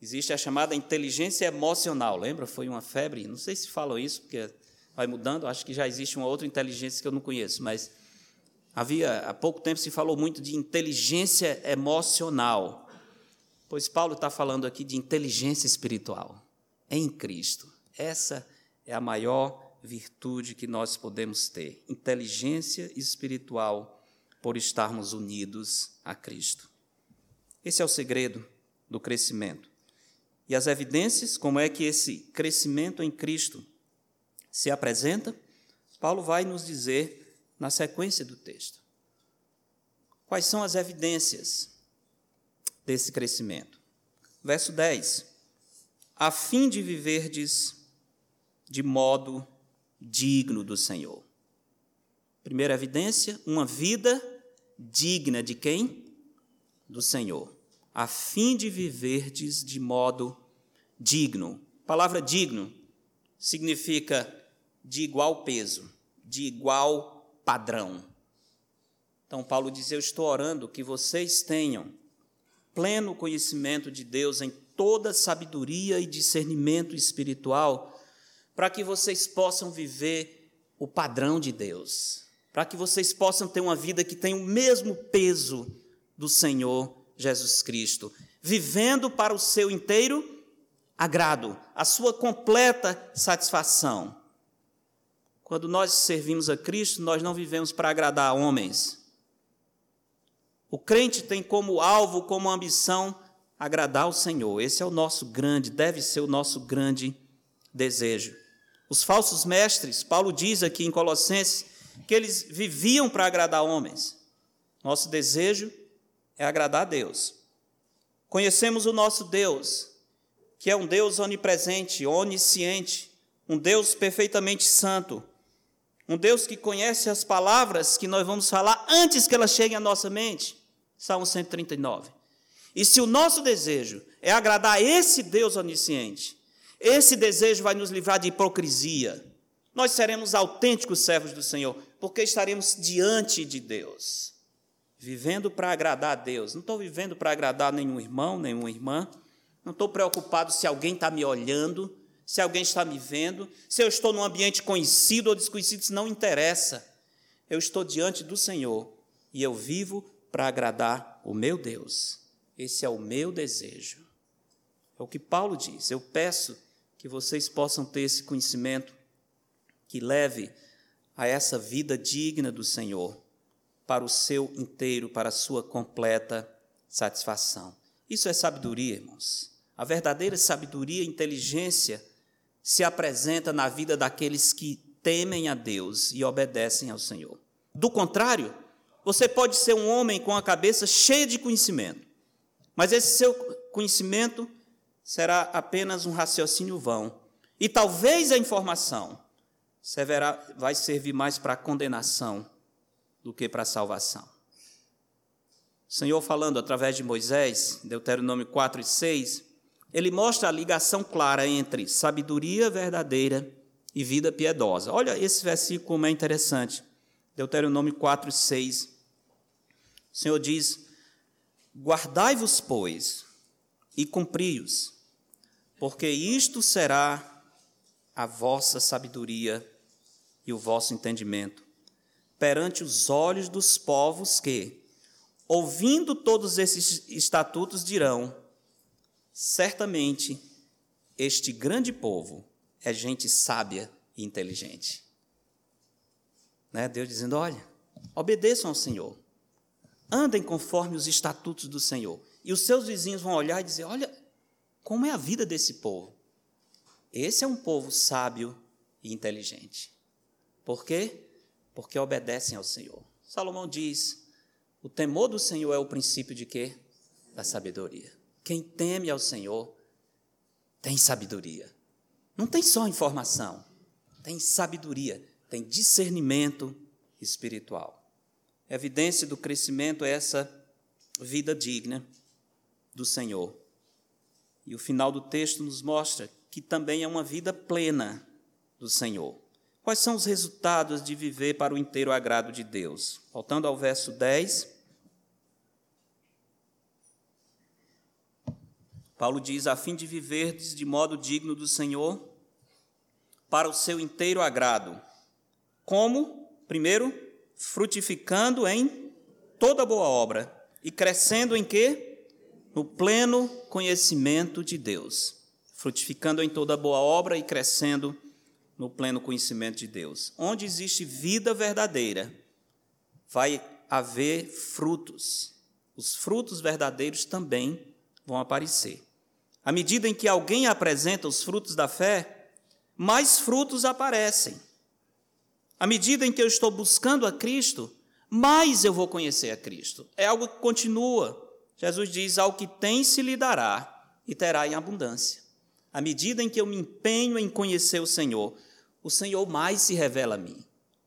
Existe a chamada inteligência emocional, lembra? Foi uma febre, não sei se falam isso, porque vai mudando. Acho que já existe uma outra inteligência que eu não conheço, mas havia há pouco tempo se falou muito de inteligência emocional. Pois Paulo está falando aqui de inteligência espiritual em Cristo. Essa é a maior virtude que nós podemos ter, inteligência espiritual por estarmos unidos a Cristo. Esse é o segredo do crescimento. E as evidências, como é que esse crescimento em Cristo se apresenta, Paulo vai nos dizer na sequência do texto. Quais são as evidências desse crescimento? Verso 10: A fim de viverdes de modo digno do Senhor. Primeira evidência, uma vida digna de quem? Do Senhor. A fim de viverdes de modo digno. A palavra digno significa de igual peso, de igual padrão. Então, Paulo diz: Eu estou orando que vocês tenham pleno conhecimento de Deus em toda sabedoria e discernimento espiritual, para que vocês possam viver o padrão de Deus, para que vocês possam ter uma vida que tenha o mesmo peso do Senhor Jesus Cristo, vivendo para o seu inteiro agrado, a sua completa satisfação. Quando nós servimos a Cristo, nós não vivemos para agradar homens. O crente tem como alvo, como ambição, agradar o Senhor. Esse é o nosso grande, deve ser o nosso grande desejo. Os falsos mestres, Paulo diz aqui em Colossenses, que eles viviam para agradar homens. Nosso desejo é agradar a Deus. Conhecemos o nosso Deus, que é um Deus onipresente, onisciente, um Deus perfeitamente santo, um Deus que conhece as palavras que nós vamos falar antes que elas cheguem à nossa mente. Salmo 139. E se o nosso desejo é agradar esse Deus onisciente, esse desejo vai nos livrar de hipocrisia. Nós seremos autênticos servos do Senhor, porque estaremos diante de Deus, vivendo para agradar a Deus. Não estou vivendo para agradar nenhum irmão, nenhuma irmã. Não estou preocupado se alguém está me olhando se alguém está me vendo, se eu estou num ambiente conhecido ou desconhecido, isso não interessa. Eu estou diante do Senhor e eu vivo para agradar o meu Deus. Esse é o meu desejo. É o que Paulo diz. Eu peço que vocês possam ter esse conhecimento que leve a essa vida digna do Senhor para o seu inteiro, para a sua completa satisfação. Isso é sabedoria, irmãos. A verdadeira sabedoria e inteligência se apresenta na vida daqueles que temem a Deus e obedecem ao Senhor. Do contrário, você pode ser um homem com a cabeça cheia de conhecimento, mas esse seu conhecimento será apenas um raciocínio vão. E talvez a informação servirá, vai servir mais para condenação do que para salvação. O Senhor falando através de Moisés, Deuteronômio 4 e 6, ele mostra a ligação clara entre sabedoria verdadeira e vida piedosa. Olha esse versículo como é interessante. Deuteronômio 4, 6. O Senhor diz: Guardai-vos, pois, e cumpri-os, porque isto será a vossa sabedoria e o vosso entendimento perante os olhos dos povos que, ouvindo todos esses estatutos, dirão: Certamente, este grande povo é gente sábia e inteligente. Né? Deus dizendo: olha, obedeçam ao Senhor, andem conforme os estatutos do Senhor. E os seus vizinhos vão olhar e dizer: olha, como é a vida desse povo. Esse é um povo sábio e inteligente. Por quê? Porque obedecem ao Senhor. Salomão diz: o temor do Senhor é o princípio de quê? Da sabedoria. Quem teme ao Senhor tem sabedoria. Não tem só informação, tem sabedoria, tem discernimento espiritual. A evidência do crescimento é essa vida digna do Senhor. E o final do texto nos mostra que também é uma vida plena do Senhor. Quais são os resultados de viver para o inteiro agrado de Deus? Voltando ao verso 10, Paulo diz: a fim de viverdes de modo digno do Senhor, para o seu inteiro agrado. Como? Primeiro, frutificando em toda boa obra e crescendo em quê? No pleno conhecimento de Deus. Frutificando em toda boa obra e crescendo no pleno conhecimento de Deus. Onde existe vida verdadeira, vai haver frutos. Os frutos verdadeiros também vão aparecer. À medida em que alguém apresenta os frutos da fé, mais frutos aparecem. À medida em que eu estou buscando a Cristo, mais eu vou conhecer a Cristo. É algo que continua. Jesus diz: Ao que tem se lhe dará e terá em abundância. À medida em que eu me empenho em conhecer o Senhor, o Senhor mais se revela a mim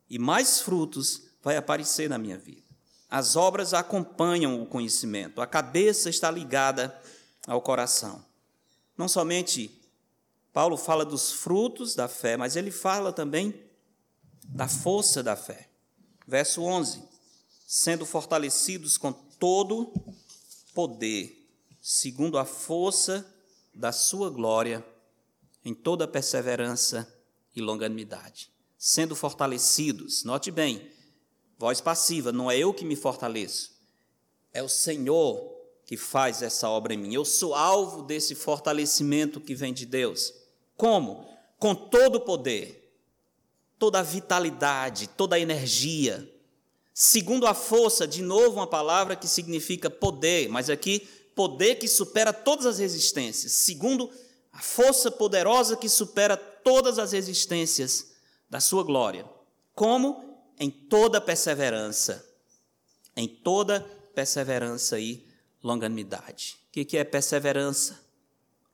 e mais frutos vai aparecer na minha vida. As obras acompanham o conhecimento, a cabeça está ligada ao coração. Não somente Paulo fala dos frutos da fé, mas ele fala também da força da fé. Verso 11: sendo fortalecidos com todo poder, segundo a força da sua glória, em toda perseverança e longanimidade. Sendo fortalecidos, note bem, voz passiva, não é eu que me fortaleço, é o Senhor que faz essa obra em mim. Eu sou alvo desse fortalecimento que vem de Deus. Como? Com todo o poder, toda a vitalidade, toda a energia. Segundo a força, de novo uma palavra que significa poder, mas aqui poder que supera todas as resistências, segundo a força poderosa que supera todas as resistências da sua glória. Como? Em toda perseverança. Em toda perseverança e longanimidade. O que é perseverança?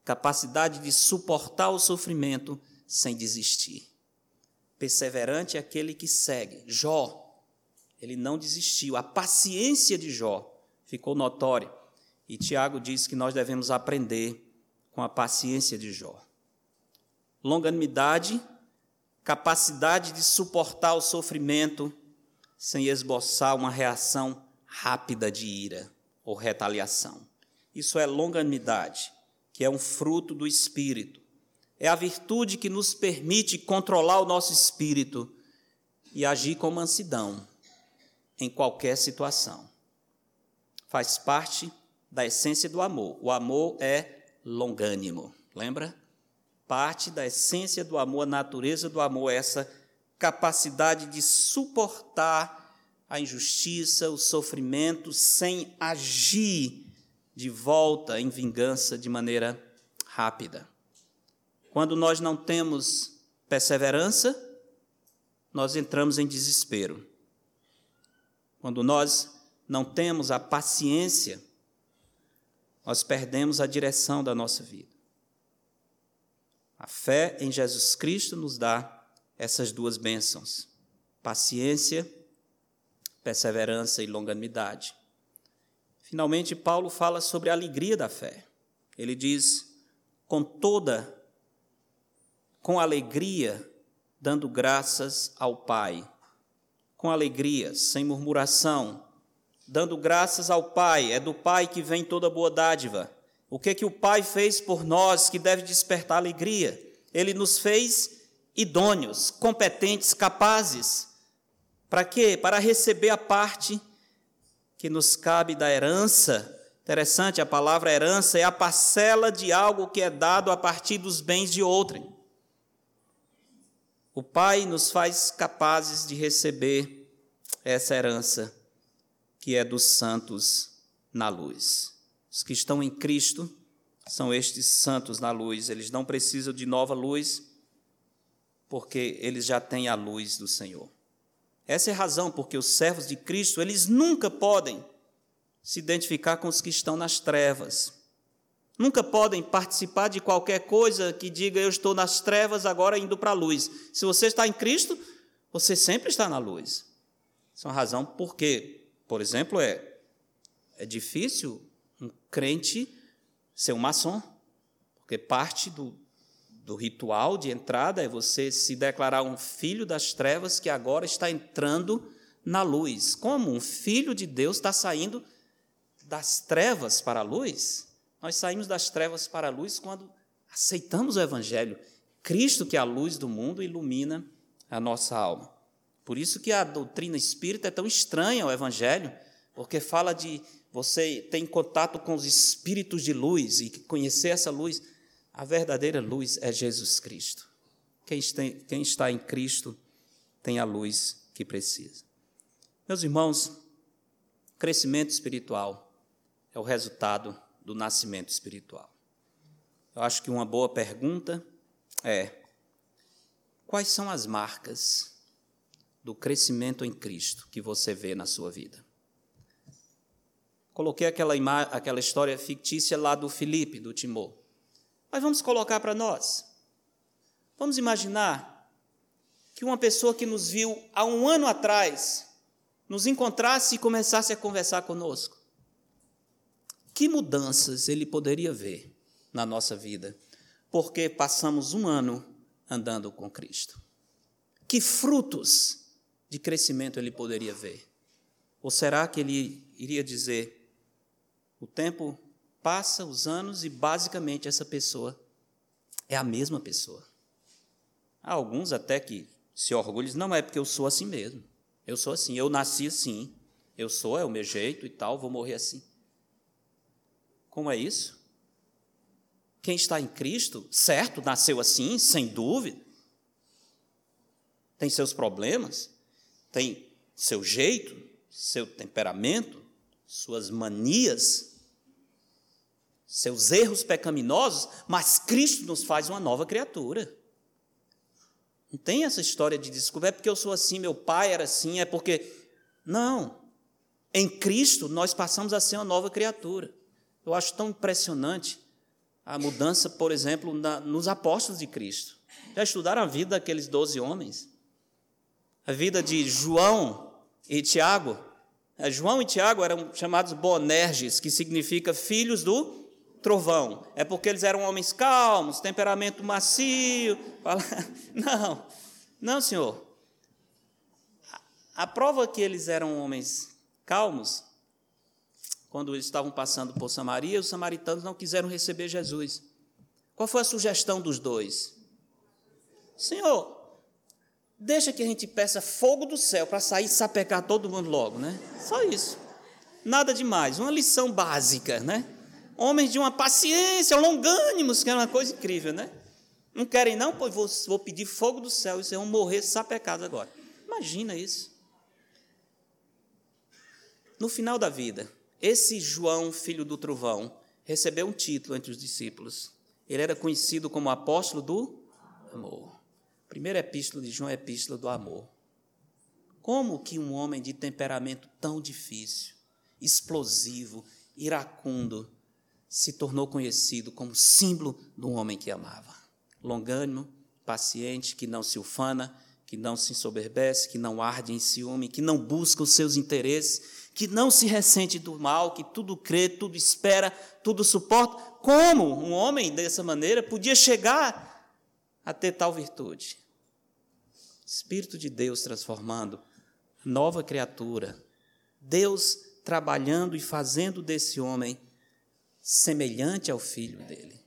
Capacidade de suportar o sofrimento sem desistir. Perseverante é aquele que segue. Jó, ele não desistiu. A paciência de Jó ficou notória. E Tiago diz que nós devemos aprender com a paciência de Jó. Longanimidade, capacidade de suportar o sofrimento sem esboçar uma reação rápida de ira ou retaliação. Isso é longanimidade, que é um fruto do espírito é a virtude que nos permite controlar o nosso espírito e agir com mansidão em qualquer situação. Faz parte da essência do amor. O amor é longânimo, lembra? Parte da essência do amor, a natureza do amor é essa capacidade de suportar a injustiça, o sofrimento, sem agir de volta em vingança de maneira rápida. Quando nós não temos perseverança, nós entramos em desespero. Quando nós não temos a paciência, nós perdemos a direção da nossa vida. A fé em Jesus Cristo nos dá essas duas bênçãos: paciência, perseverança e longanimidade. Finalmente, Paulo fala sobre a alegria da fé. Ele diz: com toda com alegria, dando graças ao Pai. Com alegria, sem murmuração, dando graças ao Pai. É do Pai que vem toda boa dádiva. O que que o Pai fez por nós que deve despertar alegria? Ele nos fez idôneos, competentes, capazes. Para quê? Para receber a parte que nos cabe da herança. Interessante, a palavra herança é a parcela de algo que é dado a partir dos bens de outrem. O Pai nos faz capazes de receber essa herança que é dos santos na luz. Os que estão em Cristo são estes santos na luz, eles não precisam de nova luz, porque eles já têm a luz do Senhor. Essa é a razão porque os servos de Cristo, eles nunca podem se identificar com os que estão nas trevas. Nunca podem participar de qualquer coisa que diga eu estou nas trevas, agora indo para a luz. Se você está em Cristo, você sempre está na luz. Essa é uma razão porque, por exemplo, é, é difícil um crente ser um maçom, porque parte do, do ritual de entrada é você se declarar um filho das trevas que agora está entrando na luz. Como um filho de Deus está saindo das trevas para a luz? Nós saímos das trevas para a luz quando aceitamos o Evangelho. Cristo, que é a luz do mundo, ilumina a nossa alma. Por isso que a doutrina espírita é tão estranha ao Evangelho, porque fala de você ter contato com os espíritos de luz e conhecer essa luz. A verdadeira luz é Jesus Cristo. Quem está em Cristo tem a luz que precisa. Meus irmãos, crescimento espiritual é o resultado do nascimento espiritual. Eu acho que uma boa pergunta é: quais são as marcas do crescimento em Cristo que você vê na sua vida? Coloquei aquela, aquela história fictícia lá do Felipe, do Timor. Mas vamos colocar para nós. Vamos imaginar que uma pessoa que nos viu há um ano atrás nos encontrasse e começasse a conversar conosco que mudanças ele poderia ver na nossa vida, porque passamos um ano andando com Cristo. Que frutos de crescimento ele poderia ver? Ou será que ele iria dizer: o tempo passa, os anos, e basicamente essa pessoa é a mesma pessoa? Há alguns até que se orgulham, não é porque eu sou assim mesmo. Eu sou assim, eu nasci assim, eu sou, é o meu jeito e tal, vou morrer assim. Como é isso? Quem está em Cristo, certo, nasceu assim, sem dúvida. Tem seus problemas, tem seu jeito, seu temperamento, suas manias. seus erros pecaminosos, mas Cristo nos faz uma nova criatura. Não tem essa história de desculpa, é porque eu sou assim, meu pai era assim, é porque. Não. Em Cristo, nós passamos a ser uma nova criatura. Eu acho tão impressionante a mudança, por exemplo, na, nos apóstolos de Cristo. Já estudaram a vida daqueles doze homens? A vida de João e Tiago? É, João e Tiago eram chamados Bonerges, que significa filhos do trovão. É porque eles eram homens calmos, temperamento macio. Não, não, senhor. A prova que eles eram homens calmos, quando eles estavam passando por Samaria, os samaritanos não quiseram receber Jesus. Qual foi a sugestão dos dois? Senhor, deixa que a gente peça fogo do céu para sair e sapecar todo mundo logo, né? Só isso. Nada demais, uma lição básica, né? Homens de uma paciência, longânimos, que é uma coisa incrível, né? Não querem não? Pois vou, vou pedir fogo do céu e vocês vão morrer sapecados agora. Imagina isso. No final da vida, esse João, filho do trovão, recebeu um título entre os discípulos. Ele era conhecido como apóstolo do amor. Primeira epístola de João é epístola do amor. Como que um homem de temperamento tão difícil, explosivo, iracundo, se tornou conhecido como símbolo de um homem que amava? Longânimo, paciente, que não se ufana, que não se ensoberbece, que não arde em ciúme, que não busca os seus interesses, que não se ressente do mal, que tudo crê, tudo espera, tudo suporta. Como um homem dessa maneira podia chegar a ter tal virtude? Espírito de Deus transformando, nova criatura, Deus trabalhando e fazendo desse homem semelhante ao filho dele.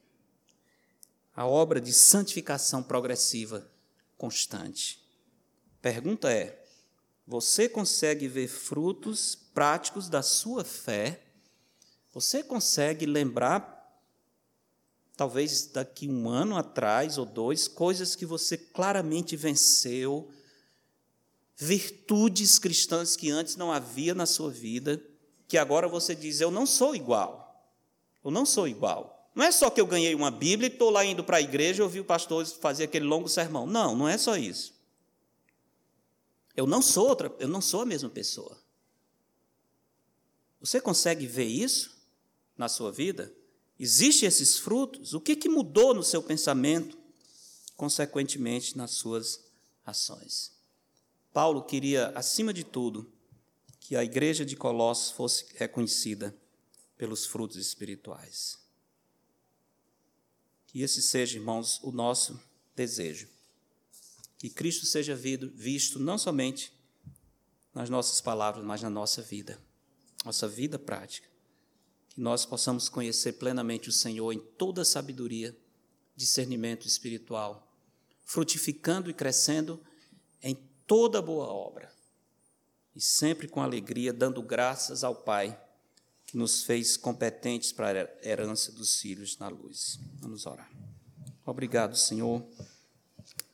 A obra de santificação progressiva constante. Pergunta é: você consegue ver frutos práticos da sua fé? Você consegue lembrar talvez daqui um ano atrás ou dois, coisas que você claramente venceu, virtudes cristãs que antes não havia na sua vida, que agora você diz: Eu não sou igual. Eu não sou igual. Não é só que eu ganhei uma Bíblia e estou lá indo para a igreja e ouvi o pastor fazer aquele longo sermão. Não, não é só isso. Eu não sou outra, eu não sou a mesma pessoa. Você consegue ver isso na sua vida? Existem esses frutos? O que, que mudou no seu pensamento, consequentemente nas suas ações? Paulo queria, acima de tudo, que a igreja de Colossos fosse reconhecida pelos frutos espirituais. Que esse seja, irmãos, o nosso desejo. Que Cristo seja visto não somente nas nossas palavras, mas na nossa vida, nossa vida prática que nós possamos conhecer plenamente o Senhor em toda sabedoria, discernimento espiritual, frutificando e crescendo em toda boa obra, e sempre com alegria, dando graças ao Pai, que nos fez competentes para a herança dos filhos na luz. Vamos orar. Obrigado, Senhor,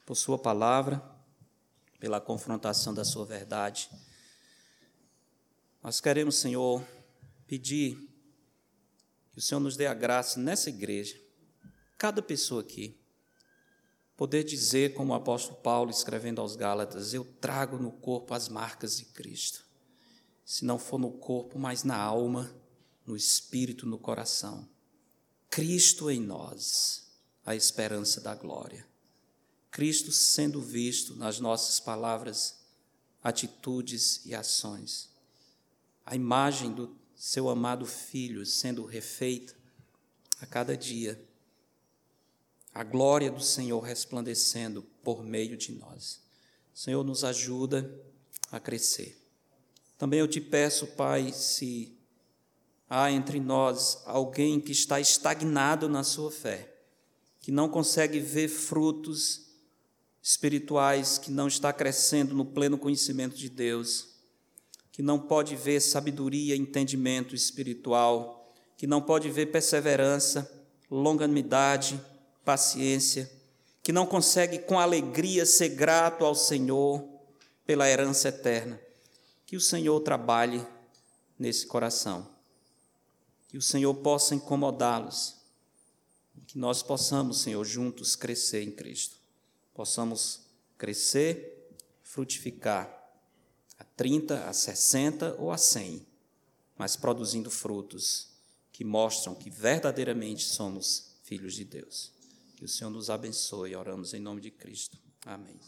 por Sua palavra, pela confrontação da Sua verdade. Nós queremos, Senhor, pedir que o Senhor nos dê a graça nessa igreja, cada pessoa aqui, poder dizer, como o apóstolo Paulo escrevendo aos Gálatas: Eu trago no corpo as marcas de Cristo. Se não for no corpo, mas na alma, no espírito, no coração. Cristo em nós, a esperança da glória. Cristo sendo visto nas nossas palavras, atitudes e ações. A imagem do seu amado Filho sendo refeita a cada dia, a glória do Senhor resplandecendo por meio de nós. Senhor, nos ajuda a crescer. Também eu te peço, Pai, se há entre nós alguém que está estagnado na sua fé, que não consegue ver frutos espirituais, que não está crescendo no pleno conhecimento de Deus, que não pode ver sabedoria, entendimento espiritual, que não pode ver perseverança, longanimidade, paciência, que não consegue com alegria ser grato ao Senhor pela herança eterna. Que o Senhor trabalhe nesse coração. que o Senhor possa incomodá-los, que nós possamos, Senhor, juntos crescer em Cristo, possamos crescer, frutificar a 30, a 60 ou a 100, mas produzindo frutos que mostram que verdadeiramente somos filhos de Deus. Que o Senhor nos abençoe. Oramos em nome de Cristo. Amém.